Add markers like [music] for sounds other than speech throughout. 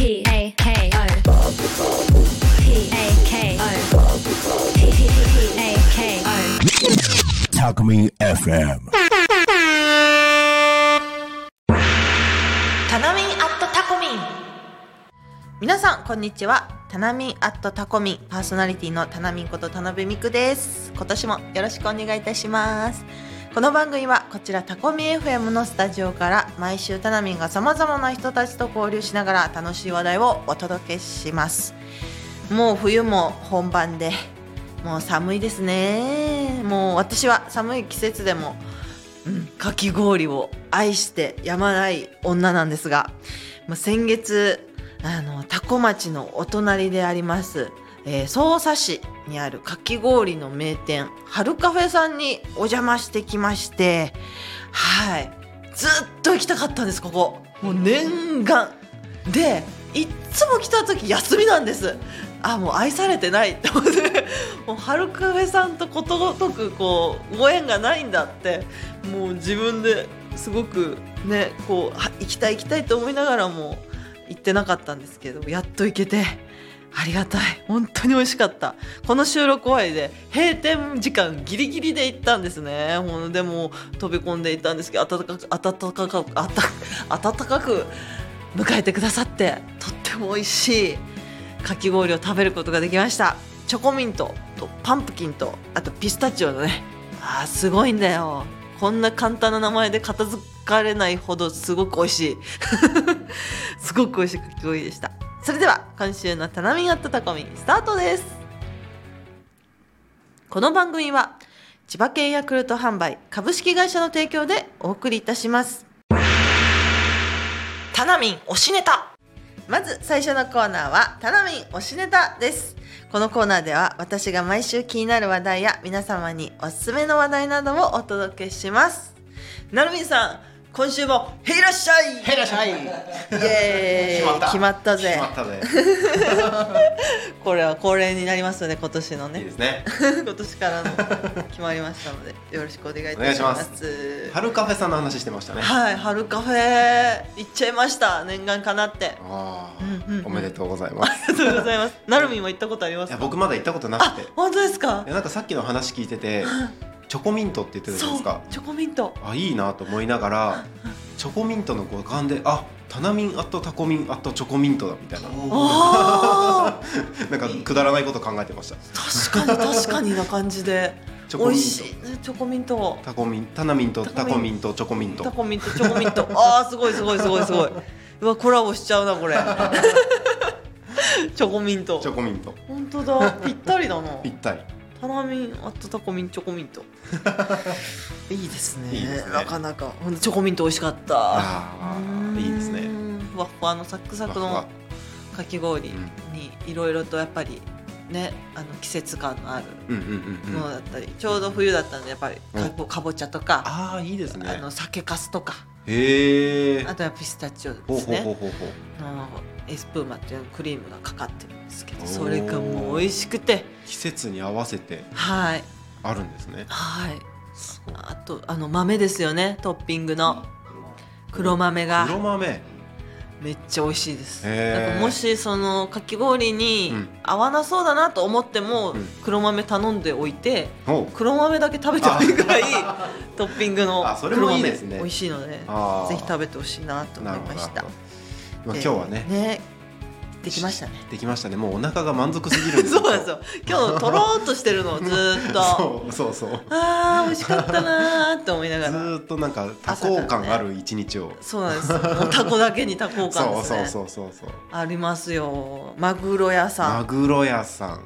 P A K O P A K O P A K O Talk Me FM. タナミンアットタコミン皆さんこんにちは。タナミンアットタコミンパーソナリティのタナミンこと田辺美久です。今年もよろしくお願いいたします。この番組はこちらタコミ FM のスタジオから毎週タナミンがさまざまな人たちと交流しながら楽しい話題をお届けします。もう冬も本番でもう寒いですね。もう私は寒い季節でもうん、かき氷を愛してやまない女なんですが、まあ、先月あの多古町のお隣であります、えー、匝瑳市にあるかき氷の名店春カフェさんにお邪魔してきましてはい。ずっと行きたかったんですここ。もう念願。でいっつも来た時休みなんです。あもう愛されてない。って思ってもう春カフェさんとことごとくこうご縁がないんだって。もう自分ですごくねこう行きたい行きたいと思いながらも行ってなかったんですけどやっと行けて。ありがたい。本当に美味しかった。この収録終わりで閉店時間ギリギリで行ったんですね。ほんでも飛び込んでいったんですけど暖かく暖かくあた暖かく迎えてくださってとっても美味しい。かき氷を食べることができました。チョコミントとパンプキンとあとピスタチオのね。あーすごいんだよ。こんな簡単な名前で片付かれないほどすごく美味しい。[laughs] すごく美味しいかき氷でした。それでは今週の「タナミンアットタコミン」スタートです。この番組は千葉県ヤクルト販売株式会社の提供でお送りいたします。タナミン推しネタ。まず最初のコーナーはタナミン推しネタです。このコーナーでは私が毎週気になる話題や皆様におすすめの話題などをお届けします。なるみんさん今週もへいらっしゃい。へいらっしゃい。イエーイ。決まった。ぜ。決まったぜ。[laughs] これは恒例になりますので今年のいいねですね。[laughs] 今年からの決まりましたのでよろしくお願いいたします。春カフェさんの話してましたね。はい春カフェ行っちゃいました。念願かなって。あーうんうんうん。おめでとうございます。[laughs] ありがとうございます。なるみんも行ったことありまいやすか僕まだ行ったことなくあて。い本当ですか？やなんかさっきの話聞いててチョコミントって言ってたじゃないですか。チョコミント。あいいなと思いながら [laughs] チョコミントの五感であタナミンアットタコミンアットチョコミントだみたいな。あ [laughs] なんかくだらないこと考えてました。ー確かに確かにな感じで。チョコミント。美味しい。ねチョコミント。タコミンタナミンとタコミンタコミンとチョコミント。タコミントチョコミント。あーすごいすごいすごいすごい。うわコラボしちゃうなこれ。[laughs] チョコミント。チョコミント。本当だ。ぴったりだな。ぴったりタナミンあとタコミンチョコミント。[laughs] いいですね。いいですね。なかなか。ほんとチョコミント美味しかった。あーいいですね。うん。ふわっふわのサックサクのふわかき氷うんにいろいろとやっぱりねあの季節感のあるうんうんうんうん。ものだったり、ちょうど冬だったんでやっぱりかぼ,、かぼちゃとかああいいですね。あの酒粕とか。へえあとはピスタチオでほうほうすねほうほうほう。のエスプーマっていうクリームがかかってるんですけどそれがもう美味しくて。季節に合わせてはい。あるんですね。はい。あとあの豆ですよねトッピングの。黒豆が。黒豆。めっちゃ美味しいです。へー。なんかもしそのかき氷にうん。合わなそうだなと思っても、うん。黒豆頼んでおいて黒豆だけ食べてもいいぐらいトッピングのあそれ黒豆もいいですね。美味しいのでぜひ食べてほしいなと思ないました今日はね。ね。できましたね。できましたね。もうお腹が満足すぎるんですそうなんですよ今日とろーっとしてるのずーっと。[laughs] そうそうそう。あー美味しかったなーって思いながずらーっとなんか多幸感ある一日を。そうなんです。もうタコだけにタコ感ですね。そうそうそうそうありますよ。マグロ屋さん。マグロ屋さん。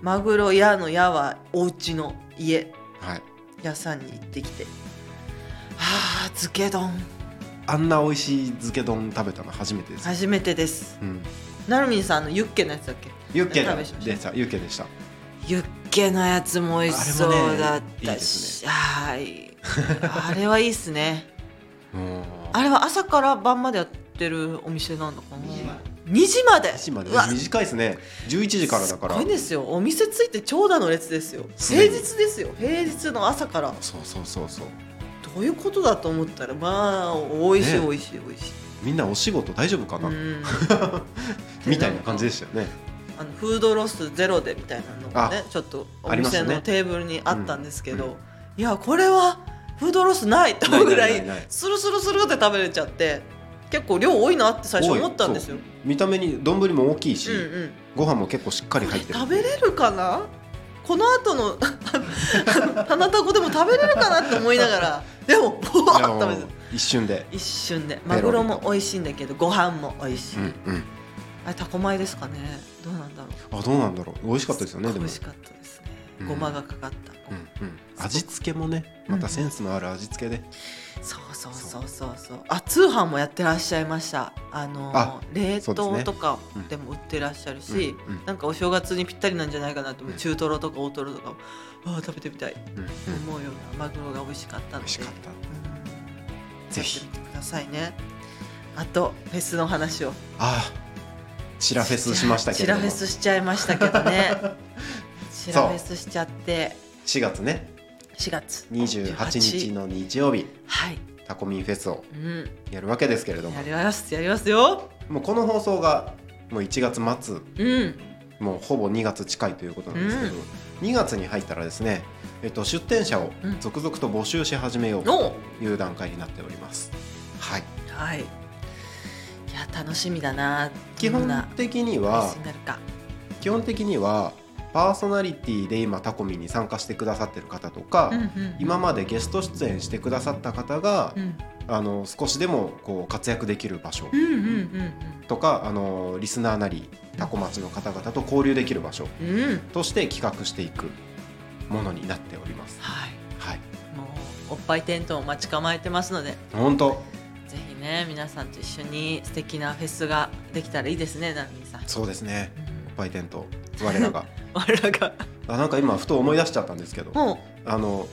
マグロ屋の屋はお家の家。はい。屋さんに行ってきて。はあ漬け丼あんな美味しい漬け丼食べたの初めてです。初めてです。うん。なるみんさんのユッケのやつだっけ？ユッケ食べしましたでしたユッケでした。ユッケのやつも美味しそうだったし、はい。あれはいいっすね。[laughs] う。んあれは朝から晩までやってるお店なんだかな。2時まで。2時まで？うわ。短いですね。11時からだから。すごいですよ。お店ついて長蛇の列ですよ。平日ですよ。平日の朝から。そうそうそうそうどういうことだと思ったらまあ美味しいね。美味しい美味しい、みんなお仕事大丈夫かな、うん。[laughs] みたいな感じでしたよね。あのフードロスゼロでみたいなのがねちょっとお店のテーブルにあったんですけど、うんうん。いやこれはフードロスないって思うぐらいスルスルスルって食べれちゃって結構量多いなって最初思ったんですよ。見た目に丼も大きいし、うんうん。ご飯も結構しっかり入ってる。食べれるかな？この後の花たこでも食べれるかなって思いながらでもボワッと食べて一瞬で。一瞬でマグロも美味しいんだけどご飯も美味しい、うんうん。あれタコ米ですかね。どうなんだろう。あどうなんだろう。美味しかったですよねでも。美味しかったですね、うん。ごまがかかった、うんうん、味付けもねまたセンスのある味付けで、そうそうそうそうそう。あ通販もやってらっしゃいました。あのあ冷凍とかうん。でも売ってらっしゃるし、うんうん。なんかお正月にぴったりなんじゃないかなと思う。うん。中トロとか大トロとか。ああ食べてみたい。思うようなマグロが美味しかったので美味しかった。うんぜひ。やってくださいねあとフェスの話を。ああチラフェスしましたけれども。チラフェスしちゃいましたけどね。[laughs] チラフェスしちゃって。4月ね4月28日の日曜日。はい、タコミンフェスをうん、やるわけですけれども。やりますやりますよ。もうこの放送がもう1月末。うん。もうほぼ2月近いということなんですけど、2月に入ったらですね、えっと、出店者をうん。続々と募集し始めようおという段階になっております。はい、はい。いや楽しみだな。基本的には。基本的にはパーソナリティで今タコミンに参加してくださってる方とか、うんうん今までゲスト出演してくださった方が、うんあの少しでもこう活躍できる場所うんうんうんとか、あのリスナーなりタコ町の方々と交流できる場所うん。うん。として企画していくものになっております。はい。はい、もうおっぱいテントを待ち構えてますので、本当ぜひね皆さんと一緒に素敵なフェスができたらいいですね、なるみさん。そうですね。うんおっぱいテント我らが [laughs] [laughs] 我らがあなんか今ふと思い出しちゃったんですけどもあの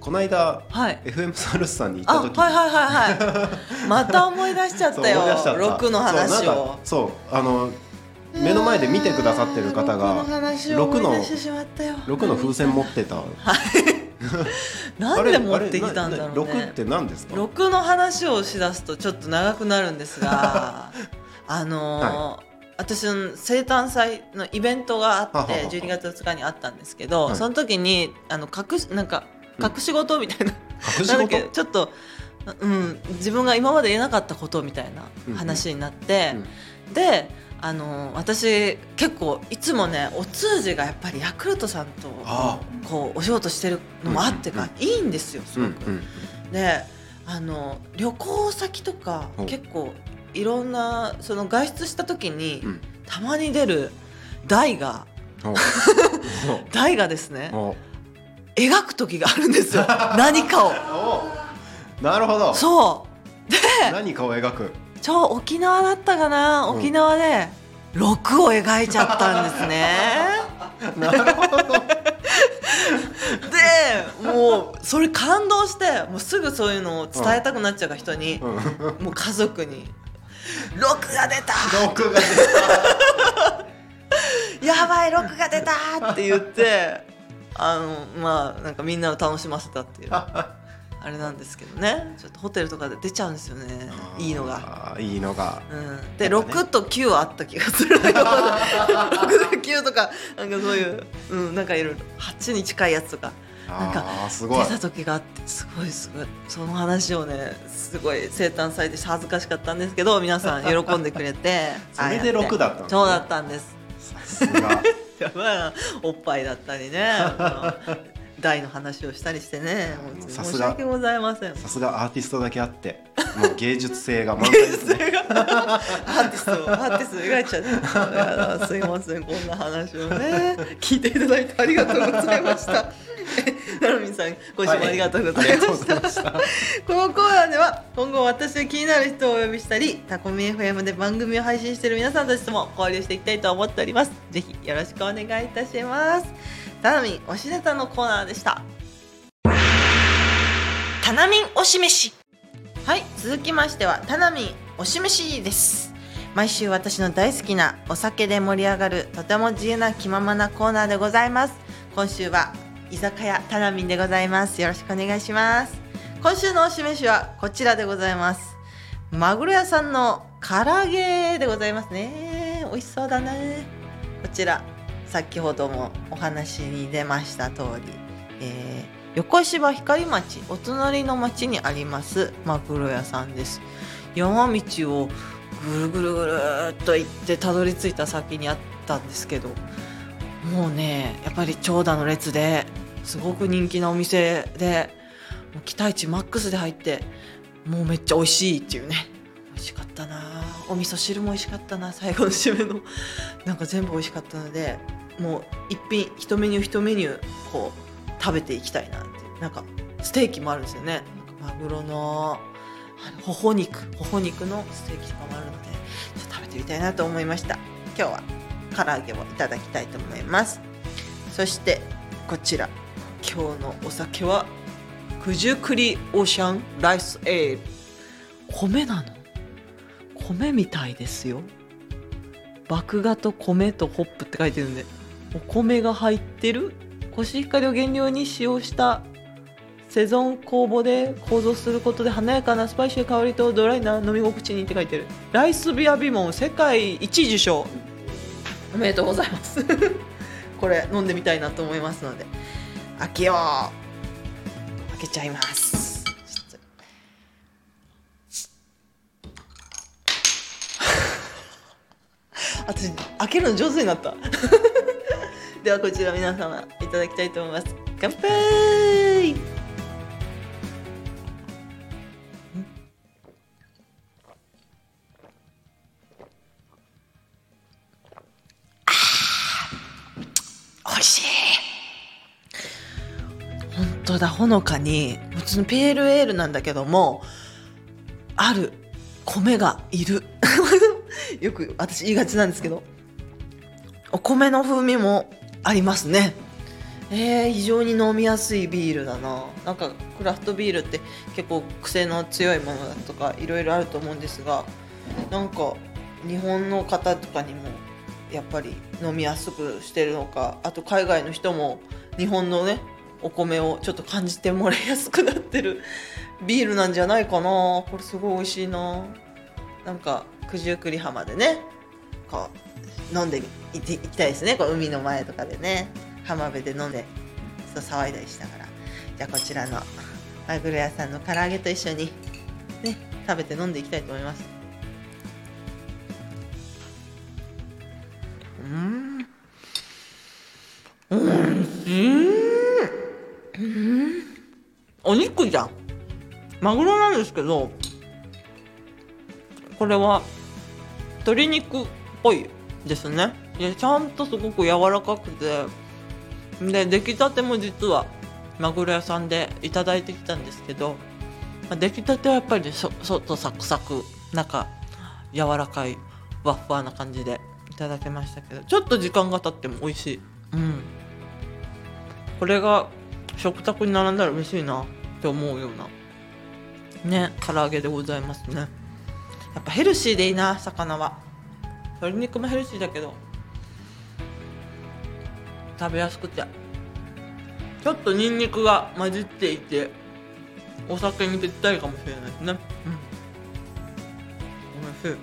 この間うはい。FM サルスさんに行あ、った時はいはいはいはい。また思い出しちゃったよ思い出しちゃった。六の話をか。そうあの目の前で見てくださってる方が六の話を思い出してしまったよ。6の風船持ってたなんで持ってきたんだろうね。6って何ですか？6の話をしだすとちょっと長くなるんですが [laughs] あのー私の生誕祭のイベントがあってははは。12月2日にあったんですけど、はい。その時にあの隠しなんかうん。隠し事みたいな、隠しなんだちょっと、うん、自分が今まで言えなかったことみたいな話になって、であのー私結構いつもねお通じがやっぱりヤクルトさんとあこうお仕事してるのもあってか、いいんですよすうんごく。うん。であの旅行先とかお結構いろんなその外出した時に、うん。たまに出る台が [laughs] お。台がですね描く時があるんですよ。[laughs] 何かを。お。なるほど。そう。で何かを描く？ち沖縄だったかな？うん。沖縄で6を描いちゃったんですね。[laughs] なるほど。でもうそれ感動してもうすぐそういうのを伝えたくなっちゃうから人に、うん。もう家族に「6が出た!」6が出やばい6が出た。って言ってあのまあなんかみんなを楽しませたっていう。あれなんですけどね。ちょっとホテルとかで出ちゃうんですよね。たいいのが。いいのが。うん、で、ね6と9はあった気がする。[laughs] 6と9とかなんかそういう、うん、なんかいろいろ。8に近いやつとかなんか出た時があってすごいすごいその話をねすごい生誕祭で恥ずかしかったんですけど皆さん喜んでくれて [laughs] それでああやって。6だったねそうだったんです。さすが。[laughs] おっぱいだったりね。大の話をしたりしてねもうさすが。申し訳ございません。さすがアーティストだけあってもう芸術性が [laughs] 満載ですね。アーティストアーティスト描いちゃってすいませんこんな話をね聞いていただいてありがとうございましたなるみんさんご視聴ありがとうございました,、はい。したこのコーナーでは今後私が気になる人をお呼びしたりタコミ FM で番組を配信している皆さんたちとも交流していきたいと思っております。ぜひよろしくお願いいたします。タナミン推しネタのコーナーでしたタナミン推し飯。はい続きましてはタナミン推し飯です。毎週私の大好きなお酒で盛り上がるとても自由な気ままなコーナーでございます。今週は居酒屋タナミンでございます。よろしくお願いします。今週の推しはこちらでございます。マグロ屋さんの唐揚げでございますね。美味しそうだね。こちら先ほどもお話に出ました通り、えー横芝光町お隣の町にありますマグロ屋さんです。山道をぐるぐるぐるっと行ってたどり着いた先にあったんですけどもうねやっぱり長蛇の列ですごく人気なお店でもう期待値マックスで入ってもうめっちゃ美味しいっていうね。美味しかったな。お味噌汁も美味しかったな。最後の締めのなんか全部美味しかったのでもう一品一メニュー一メニューこう食べていきたいなってなんかステーキもあるんですよね。なんかマグロのあのほほ肉ほほ肉のステーキとかもあるのでちょっと食べてみたいなと思いました。今日は。唐揚げをいただきたいと思います。そしてこちら。今日のお酒は九十九里オーシャンライスエール。米なの？米みたいですよ。麦芽と米とホップって書いてるんでお米が入ってる？コシヒカリを原料に使用したセゾン酵母で構造することで華やかなスパイシーな香りとドライな飲み心地にって書いてる。ライスビア部門世界一受賞。おめでとうございます。[laughs] これ飲んでみたいなと思いますので。開けよう。開けちゃいます。ちょっと私開けるの上手になった。[laughs] ではこちら皆様いただきたいと思います。乾杯本当だほのかに普通のペールエールなんだけどもある米がいる。[laughs] よく私言いがちなんですけどお米の風味もありますね。えー、非常に飲みやすいビールだな。なんかクラフトビールって結構癖の強いものだとかいろいろあると思うんですがなんか日本の方とかにもやっぱり飲みやすくしてるのかあと海外の人も日本のねお米をちょっと感じてもらいやすくなってる [laughs] ビールなんじゃないかな。これすごい美味しいな。なんか九十九里浜でね。こう飲んでいきたいですね。こう海の前とかでね。浜辺で飲んでそう騒いだりしながら。じゃあこちらのマグロ屋さんの唐揚げと一緒にね食べて飲んでいきたいと思います。うん。うん。うん。お肉じゃん。マグロなんですけどこれは鶏肉っぽいですね。でちゃんとすごく柔らかくてで出来たても実はマグロ屋さんでいただいてきたんですけど、まあ出来たてはやっぱり外サクサク中柔らかいふわふわな感じでいただけましたけどちょっと時間が経っても美味しい。うん。これが食卓に並んだら嬉しいなって思うようなね唐揚げでございますね。やっぱヘルシーでいいな魚は。鶏肉もヘルシーだけど食べやすくて。ちょっとニンニクが混じっていてお酒にぴったりかもしれないですね。うん。美味しい。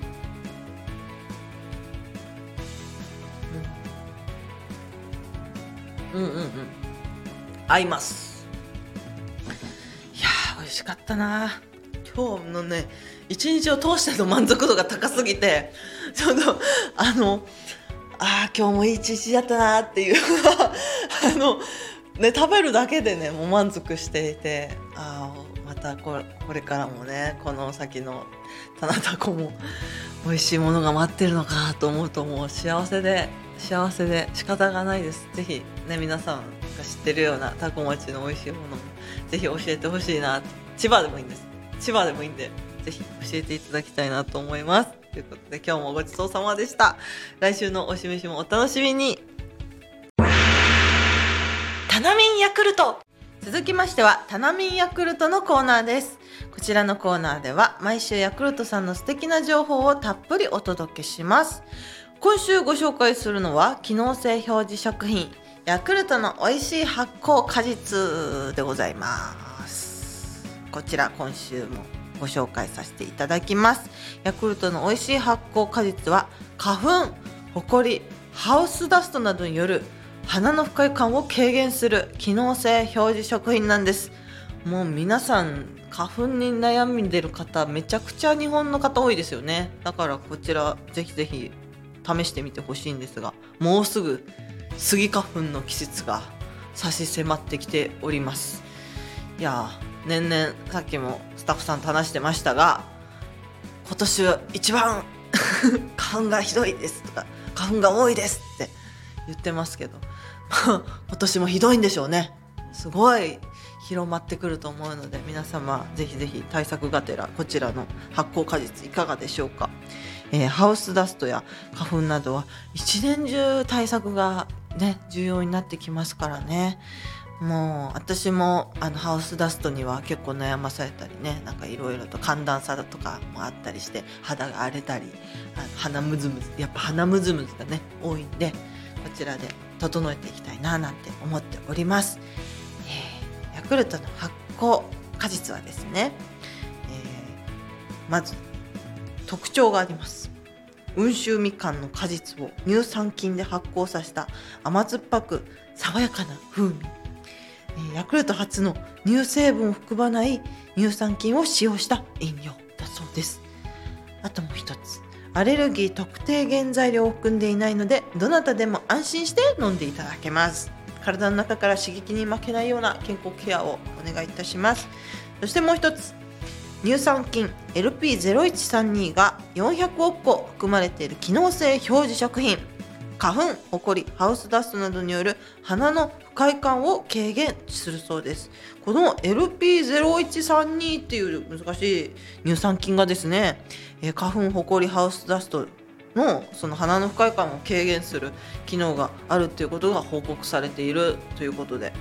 うん。うんうんうん。合います。いやー美味しかったな。今日のね一日を通しての満足度が高すぎてちょっとあのあー今日もいい一日だったなっていう。[laughs] あのね食べるだけでねもう満足していてあーまたこれこれからもねこの先の棚田子も美味しいものが待ってるのかと思うともう幸せで幸せで仕方がないです。ぜひね皆さんが知ってるようなタコ町の美味しいものもぜひ教えてほしいな千葉でもいいんです。千葉でもいいんでぜひ教えていただきたいなと思います。ということで今日もごちそうさまでした。来週のおしめしもお楽しみに。タナミンヤクルト。続きましてはタナミンヤクルトのコーナーです。こちらのコーナーでは毎週ヤクルトさんの素敵な情報をたっぷりお届けします。今週ご紹介するのは機能性表示食品。ヤクルトの美味しい発酵果実でございます。こちら今週もご紹介させていただきます。ヤクルトの美味しい発酵果実は花粉ほこりハウスダストなどによる鼻の不快感を軽減する機能性表示食品なんです。もう皆さん花粉に悩んでる方めちゃくちゃ日本の方多いですよね。だからこちらぜひぜひ試してみてほしいんですがもうすぐスギ花粉の季節が差し迫ってきております。いやー年々さっきもスタッフさんと話してましたが今年は一番 [laughs] 花粉がひどいですとか花粉が多いですって言ってますけど [laughs] 今年もひどいんでしょうね。すごい広まってくると思うので皆様ぜひぜひ対策がてらこちらの発酵果実いかがでしょうか、えーハウスダストや花粉などは一年中対策がね重要になってきますからねもう私もあのハウスダストには結構悩まされたりねなんかいろいろと寒暖差だとかもあったりして肌が荒れたりあの鼻ムズムズやっぱ鼻ムズムズがね多いんでこちらで整えていきたいななんて思っております。えーヤクルトの発酵果実はですね、えーまず特徴があります。温州みかんの果実を乳酸菌で発酵させた甘酸っぱく爽やかな風味。ヤクルト初の乳成分を含まない乳酸菌を使用した飲料だそうです。あともう一つ。アレルギー特定原材料を含んでいないのでどなたでも安心して飲んでいただけます。体の中から刺激に負けないような健康ケアをお願いいたします。そしてもう一つ。乳酸菌 LP0132 が400億個含まれている機能性表示食品花粉、ほこり、ハウスダストなどによる鼻の不快感を軽減するそうです。この LP0132 っていう難しい乳酸菌がですね、花粉、ほこり、ハウスダストのその鼻の不快感を軽減する機能があるということが報告されているということで。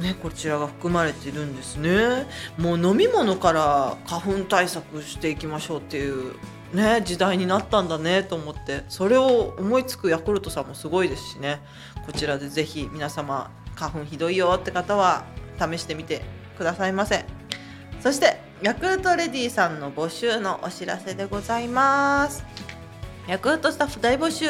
ね、こちらが含まれてるんですね。もう飲み物から花粉対策していきましょうっていうね時代になったんだねと思って。それを思いつくヤクルトさんもすごいですしね。こちらでぜひ皆様花粉ひどいよって方は試してみてくださいませ。そしてヤクルトレディさんの募集のお知らせでございます。ヤクルトスタッフ大募集、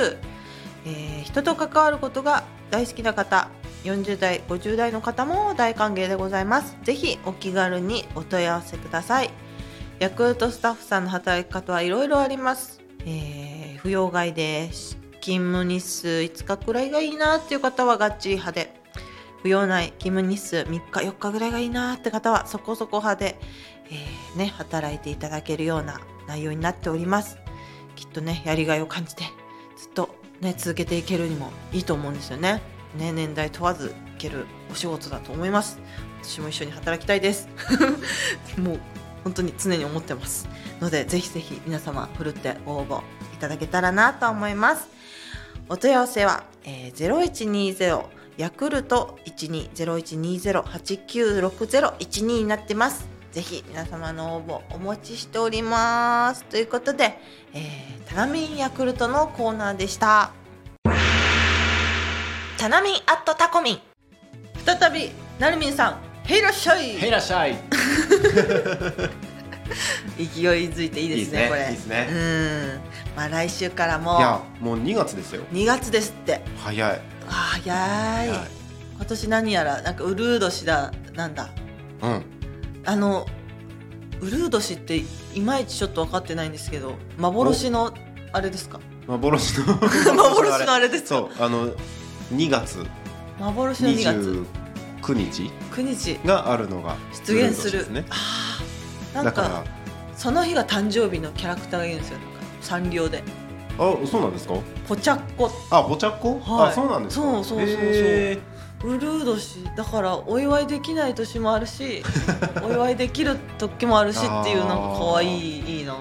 えー人と関わることが大好きな方40代50代の方も大歓迎でございます。ぜひお気軽にお問い合わせください。ヤクルトスタッフさんの働き方はいろいろあります、えー、扶養外で勤務日数5日くらいがいいなっていう方はがっちり派で。扶養内勤務日数3日4日ぐらいがいいなって方はそこそこ派で、えーね、働いていただけるような内容になっております。きっとねやりがいを感じてずっとね続けていけるにもいいと思うんですよね。ね年代問わずいけるお仕事だと思います。私も一緒に働きたいです。[laughs] もう本当に常に思ってます。のでぜひぜひ皆様ふるってご応募いただけたらなと思います。お問い合わせは、えー、0120ヤクルト120120896012になってます。ぜひ皆様の応募お待ちしております。ということで、えー、タナミンヤクルトのコーナーでした。タナミンアットタコミン再びなるみんさんへいらっしゃいへいらっしゃい勢いづいていいですねいいですねこれ。いいですね。うん。まあ来週からも。いやもう2月ですよ。2月ですって。早い。あ早い。早い。今年何やらなんかウルー年だなんだ。うん。あのウルー年っていまいちちょっと分かってないんですけど幻のあれですか？幻の。[laughs] 幻のあれですか？そうあの2月幻の2月。29日9日。があるのが出現する。ね。なんかその日が誕生日のキャラクターがいるんですよ。サンリオで。あそうなんですか？ポチャッコ。あぼちゃっこ、はい。あそうなんですか？そうそうそうそう。へウルー年だからお祝いできない年もあるし [laughs] お祝いできる時もあるしっていうなんか可愛いいいな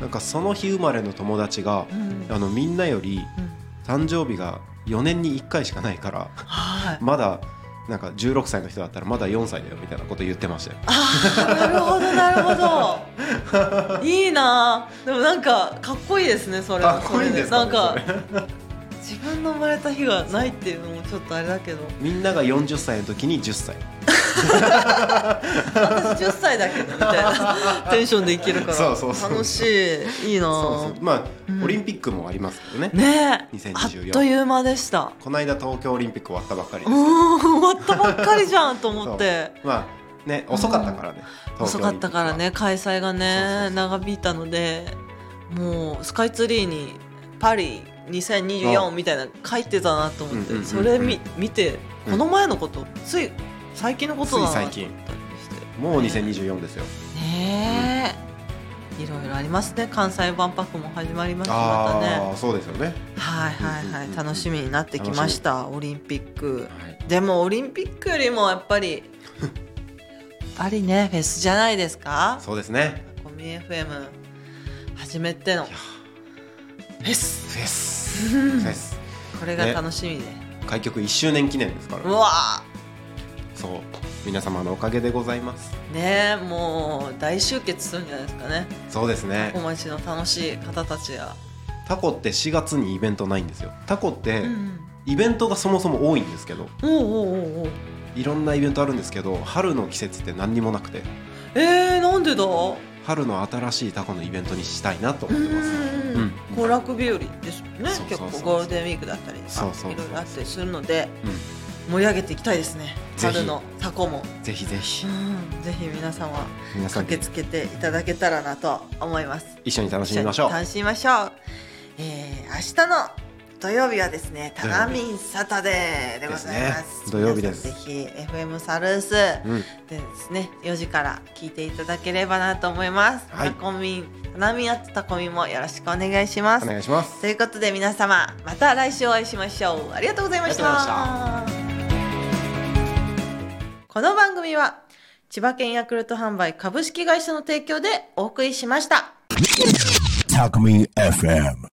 なんかその日生まれの友達がうん。あのみんなよりうん。誕生日が4年に1回しかないからはい。まだなんか16歳の人だったらまだ4歳だよみたいなこと言ってましたよ。ああなるほどなるほど。[laughs] いいな。でもなんかかっこいいですねそれ。はかっこいいんですか、ね、それなんか自分の生まれた日がないっていうのもちょっとあれだけど。みんなが40歳の時に10歳私10歳だけどみたいな。[laughs] テンションでいけるから。そうそうそう。楽しいいいな。そうそうまあ、うん。オリンピックもありますけどね。ね。え2024あっという間でした。この間東京オリンピック終わったばっかりうです終わったばっかりじゃんと思って。まあね遅かったからね、東遅かったからね開催がそうねそう。長引いたのでもうスカイツリーにパリ2024みたいなの書いてたなと思って、うんうんうんうんそれ見見てうん。この前のこと、つい最近のことだなつい最近。もう2024ですよ、ねえ。いろいろありますね。関西万博も始まります。しまたね。そうですよね、はいはいはい。楽しみになってきましたオリンピック。はい、でもオリンピックよりもやっぱり [laughs] やっぱりねフェスじゃないですか？そうですね。コミ FM 初めてのフェス。フェス。フェス。[laughs] これが楽しみで、開局1周年記念ですから。うわそう。皆様のおかげでございます。ーねえもう大集結するんじゃないですかね。そうですね。小町の楽しい方たちが、タコって4月にイベントないんですよ。タコってうんイベントがそもそも多いんですけど。うん、おうおうおうおう。いろんなイベントあるんですけど春の季節って何にもなくて。えー、なんでだ？春の新しいタコのイベントにしたいなとう思ってます。ん行楽日和ですもんね結構ゴールデンウィークだったりとかそうそういろいろあったりするので。う盛り上げていきたいですね。春のタコも、ん、ぜひぜひ。うん、ぜひ皆様皆さん駆けつけていただけたらなと思います。一緒に楽しみましょう。楽しみましょう、えー、明日の土曜日はですねタナミンサタデーでございます。土曜日です。ぜひ FM サルースうん。でですね4時から聞いていただければなと思います、はい。タコミンタナミンアットタコミンもよろしくお願いしまおす願いします。ということで皆様また来週お会いしましょう。ありがとうございましたこの番組は千葉県ヤクルト販売株式会社の提供でお送りしました。